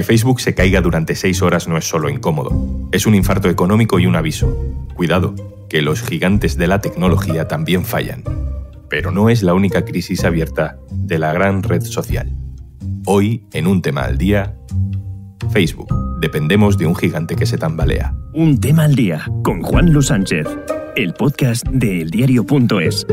Que Facebook se caiga durante seis horas no es solo incómodo, es un infarto económico y un aviso. Cuidado, que los gigantes de la tecnología también fallan. Pero no es la única crisis abierta de la gran red social. Hoy, en un tema al día, Facebook. Dependemos de un gigante que se tambalea. Un tema al día con Juan Luis Sánchez, el podcast de eldiario.es.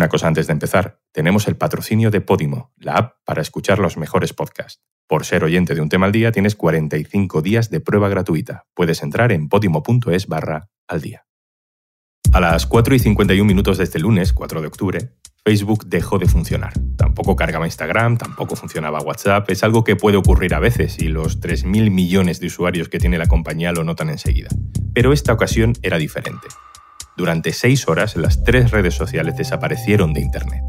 Una cosa antes de empezar, tenemos el patrocinio de Podimo, la app para escuchar los mejores podcasts. Por ser oyente de un tema al día tienes 45 días de prueba gratuita. Puedes entrar en podimo.es barra al día. A las 4 y 51 minutos de este lunes, 4 de octubre, Facebook dejó de funcionar. Tampoco cargaba Instagram, tampoco funcionaba WhatsApp. Es algo que puede ocurrir a veces y los 3.000 millones de usuarios que tiene la compañía lo notan enseguida. Pero esta ocasión era diferente. Durante seis horas las tres redes sociales desaparecieron de Internet.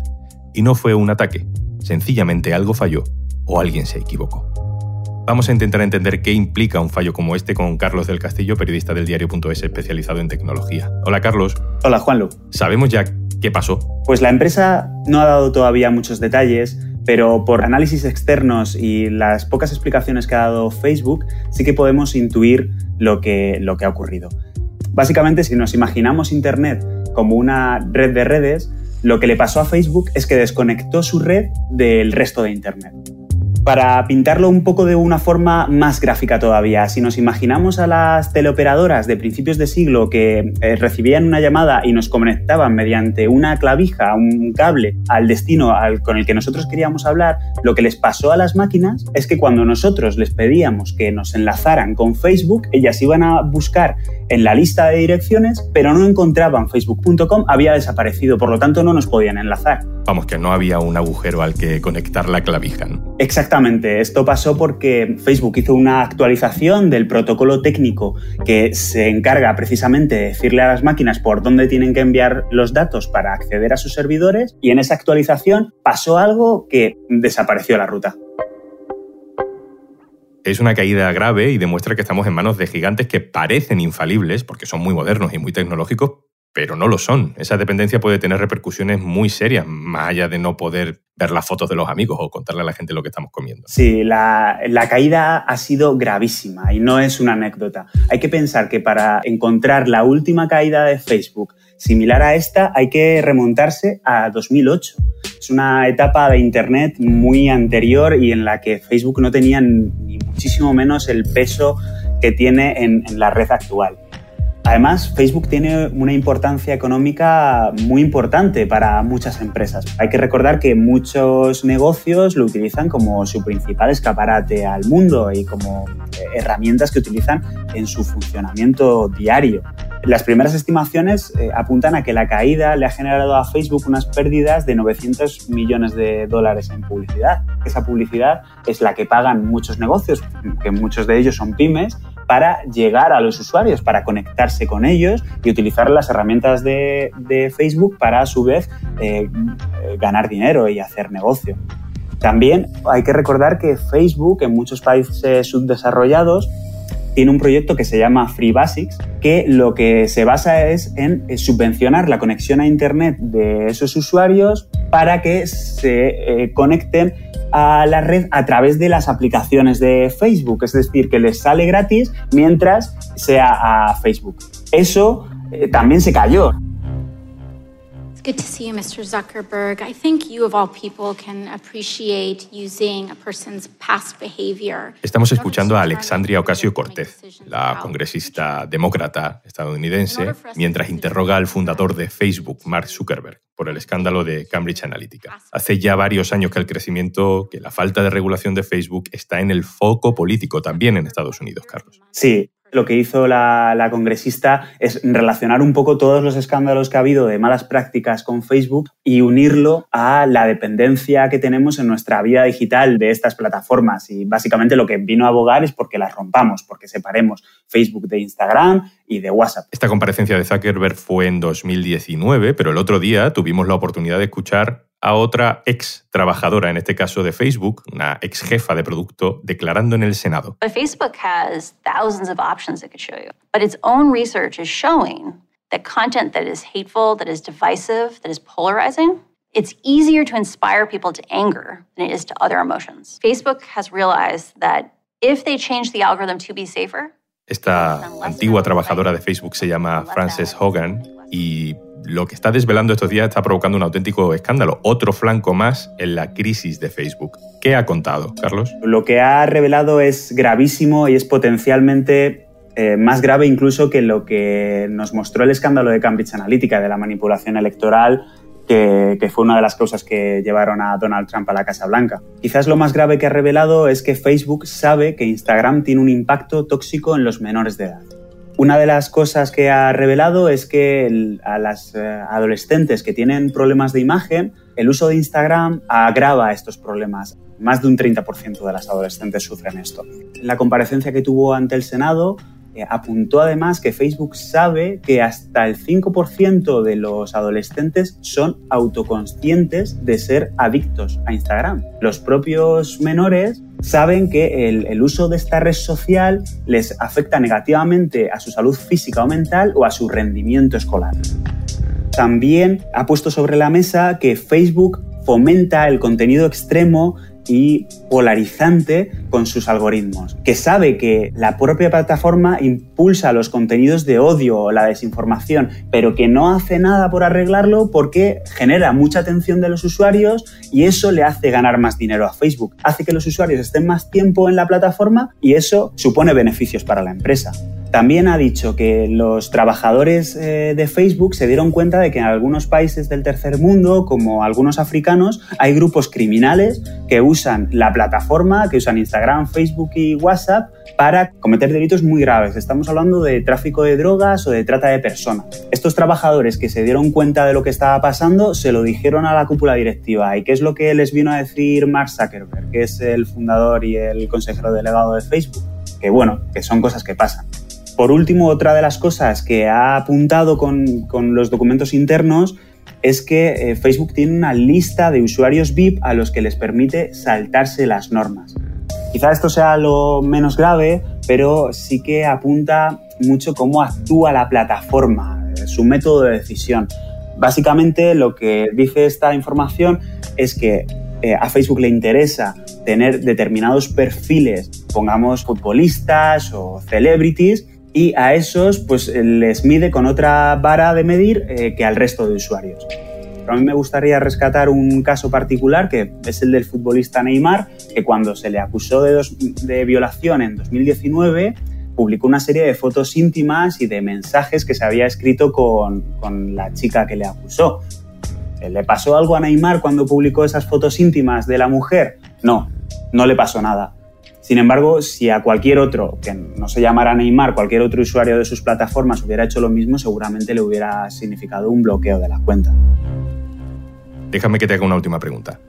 Y no fue un ataque, sencillamente algo falló o alguien se equivocó. Vamos a intentar entender qué implica un fallo como este con Carlos del Castillo, periodista del diario.es especializado en tecnología. Hola Carlos. Hola Juanlu. ¿Sabemos ya qué pasó? Pues la empresa no ha dado todavía muchos detalles, pero por análisis externos y las pocas explicaciones que ha dado Facebook, sí que podemos intuir lo que, lo que ha ocurrido. Básicamente, si nos imaginamos Internet como una red de redes, lo que le pasó a Facebook es que desconectó su red del resto de Internet. Para pintarlo un poco de una forma más gráfica todavía, si nos imaginamos a las teleoperadoras de principios de siglo que eh, recibían una llamada y nos conectaban mediante una clavija, un cable, al destino al, con el que nosotros queríamos hablar, lo que les pasó a las máquinas es que cuando nosotros les pedíamos que nos enlazaran con Facebook, ellas iban a buscar en la lista de direcciones, pero no encontraban facebook.com, había desaparecido, por lo tanto no nos podían enlazar. Vamos, que no había un agujero al que conectar la clavija. Exactamente, esto pasó porque Facebook hizo una actualización del protocolo técnico que se encarga precisamente de decirle a las máquinas por dónde tienen que enviar los datos para acceder a sus servidores y en esa actualización pasó algo que desapareció la ruta. Es una caída grave y demuestra que estamos en manos de gigantes que parecen infalibles porque son muy modernos y muy tecnológicos, pero no lo son. Esa dependencia puede tener repercusiones muy serias, más allá de no poder ver las fotos de los amigos o contarle a la gente lo que estamos comiendo. Sí, la, caída ha sido gravísima y no es una anécdota. Hay que pensar que para encontrar la última caída de Facebook similar a esta hay que remontarse a 2008. Es una etapa de Internet muy anterior y en la que Facebook no tenía ni muchísimo menos el peso que tiene en, en la red actual. Además, Facebook tiene una importancia económica muy importante para muchas empresas. Hay que recordar que muchos negocios lo utilizan como su principal escaparate al mundo y como herramientas que utilizan en su funcionamiento diario. Las primeras estimaciones eh, apuntan a que la caída le ha generado a Facebook unas pérdidas de 900 millones de dólares en publicidad. Esa publicidad es la que pagan muchos negocios, que muchos de ellos son pymes, para llegar a los usuarios, para conectarse con ellos y utilizar las herramientas de, Facebook para a su vez eh, ganar dinero y hacer negocio. También hay que recordar que Facebook en muchos países subdesarrollados tiene un proyecto que se llama Free Basics, que lo que se basa es en subvencionar la conexión a Internet de esos usuarios para que se eh, conecten a la red a través de las aplicaciones de Facebook, es decir, que les sale gratis mientras sea a Facebook. Eso eh, también se cayó. Good to see you, Mr. Zuckerberg. I think you, of all people, can appreciate using a person's past behavior. Estamos escuchando a Alexandria Ocasio Cortez, la congresista demócrata estadounidense, mientras interroga al fundador de Facebook, Mark Zuckerberg, por el escándalo de Cambridge Analytica. Hace ya varios años que el crecimiento, que la falta de regulación de Facebook está en el foco político también en Estados Unidos, Carlos. Sí, lo que hizo la, congresista es relacionar un poco todos los escándalos que ha habido de malas prácticas con Facebook y unirlo a la dependencia que tenemos en nuestra vida digital de estas plataformas. Y básicamente lo que vino a abogar es porque las rompamos, porque separemos Facebook de Instagram y de WhatsApp. Esta comparecencia de Zuckerberg fue en 2019, pero el otro día tuvimos la oportunidad de escuchar a otra ex trabajadora, en este caso de Facebook, una ex jefa de producto, declarando en el Senado. But Facebook has thousands of options it could show you, but its own research is showing that content that is hateful, that is divisive, that is polarizing It's easier to inspire people to anger than it is to other emotions. Facebook has realized that if they change the algorithm to be safer, esta antigua trabajadora de Facebook se llama Frances Hogan y lo que está desvelando estos días está provocando un auténtico escándalo, otro flanco más en la crisis de Facebook. ¿Qué ha contado, Carlos? Lo que ha revelado es gravísimo y es potencialmente eh, más grave incluso que lo que nos mostró el escándalo de Cambridge Analytica, de la manipulación electoral que, fue una de las causas que llevaron a Donald Trump a la Casa Blanca. Quizás lo más grave que ha revelado es que Facebook sabe que Instagram tiene un impacto tóxico en los menores de edad. Una de las cosas que ha revelado es que a las eh, adolescentes que tienen problemas de imagen, el uso de Instagram agrava estos problemas. Más de un 30% de las adolescentes sufren esto. La comparecencia que tuvo ante el Senado, eh, apuntó además que Facebook sabe que hasta el 5% de los adolescentes son autoconscientes de ser adictos a Instagram. Los propios menores saben que el, uso de esta red social les afecta negativamente a su salud física o mental o a su rendimiento escolar. También ha puesto sobre la mesa que Facebook fomenta el contenido extremo y polarizante con sus algoritmos, que sabe que la propia plataforma impulsa los contenidos de odio o la desinformación, pero que no hace nada por arreglarlo porque genera mucha atención de los usuarios y eso le hace ganar más dinero a Facebook. Hace que los usuarios estén más tiempo en la plataforma y eso supone beneficios para la empresa. También ha dicho que los trabajadores eh, de Facebook se dieron cuenta de que en algunos países del tercer mundo, como algunos africanos, hay grupos criminales que usan la plataforma, que usan Instagram, Facebook y WhatsApp para cometer delitos muy graves. Estamos hablando de tráfico de drogas o de trata de personas. Estos trabajadores que se dieron cuenta de lo que estaba pasando se lo dijeron a la cúpula directiva. ¿Y qué es lo que les vino a decir Mark Zuckerberg, que es el fundador y el consejero delegado de Facebook? Que bueno, que son cosas que pasan. Por último, otra de las cosas que ha apuntado con, los documentos internos es que eh, Facebook tiene una lista de usuarios VIP a los que les permite saltarse las normas. Quizá esto sea lo menos grave, pero sí que apunta mucho cómo actúa la plataforma, eh, su método de decisión. Básicamente lo que dice esta información es que eh, a Facebook le interesa tener determinados perfiles, pongamos futbolistas o celebrities, y a esos pues les mide con otra vara de medir eh, que al resto de usuarios. a mí me gustaría rescatar un caso particular que es el del futbolista Neymar, que cuando se le acusó de, de violación en 2019 publicó una serie de fotos íntimas y de mensajes que se había escrito con, con la chica que le acusó. ¿Le pasó algo a Neymar cuando publicó esas fotos íntimas de la mujer? No, no le pasó nada sin embargo, si a cualquier otro, que no se llamara Neymar, cualquier otro usuario de sus plataformas hubiera hecho lo mismo, seguramente le hubiera significado un bloqueo de la cuenta. Déjame que te haga una última pregunta.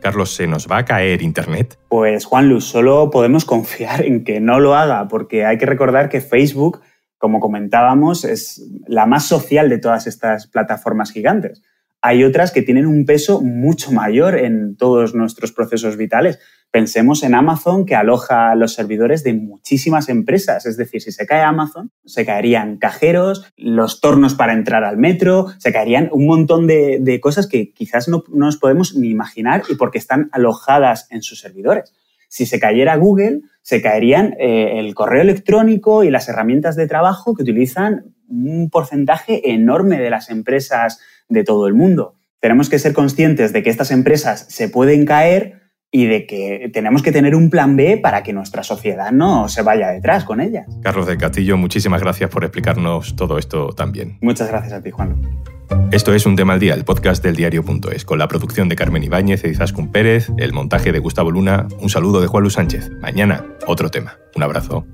Carlos, ¿se nos va a caer Internet? Pues Juan Luz, solo podemos confiar en que no lo haga, porque hay que recordar que Facebook, como comentábamos, es la más social de todas estas plataformas gigantes. Hay otras que tienen un peso mucho mayor en todos nuestros procesos vitales Pensemos en Amazon que aloja los servidores de muchísimas empresas. Es decir, si se cae Amazon, se caerían cajeros, los tornos para entrar al metro, se caerían un montón de, cosas que quizás no, nos podemos ni imaginar y porque están alojadas en sus servidores. Si se cayera Google, se caerían eh, el correo electrónico y las herramientas de trabajo que utilizan un porcentaje enorme de las empresas de todo el mundo. Tenemos que ser conscientes de que estas empresas se pueden caer y de que tenemos que tener un plan B para que nuestra sociedad no se vaya detrás con ellas. Carlos del Castillo, muchísimas gracias por explicarnos todo esto también. Muchas gracias a ti, Juan. Esto es Un Tema al Día, el podcast del diario.es, con la producción de Carmen Ibáñez y Izaskun Pérez, el montaje de Gustavo Luna, un saludo de Juan Luis Sánchez. Mañana, otro tema. Un abrazo.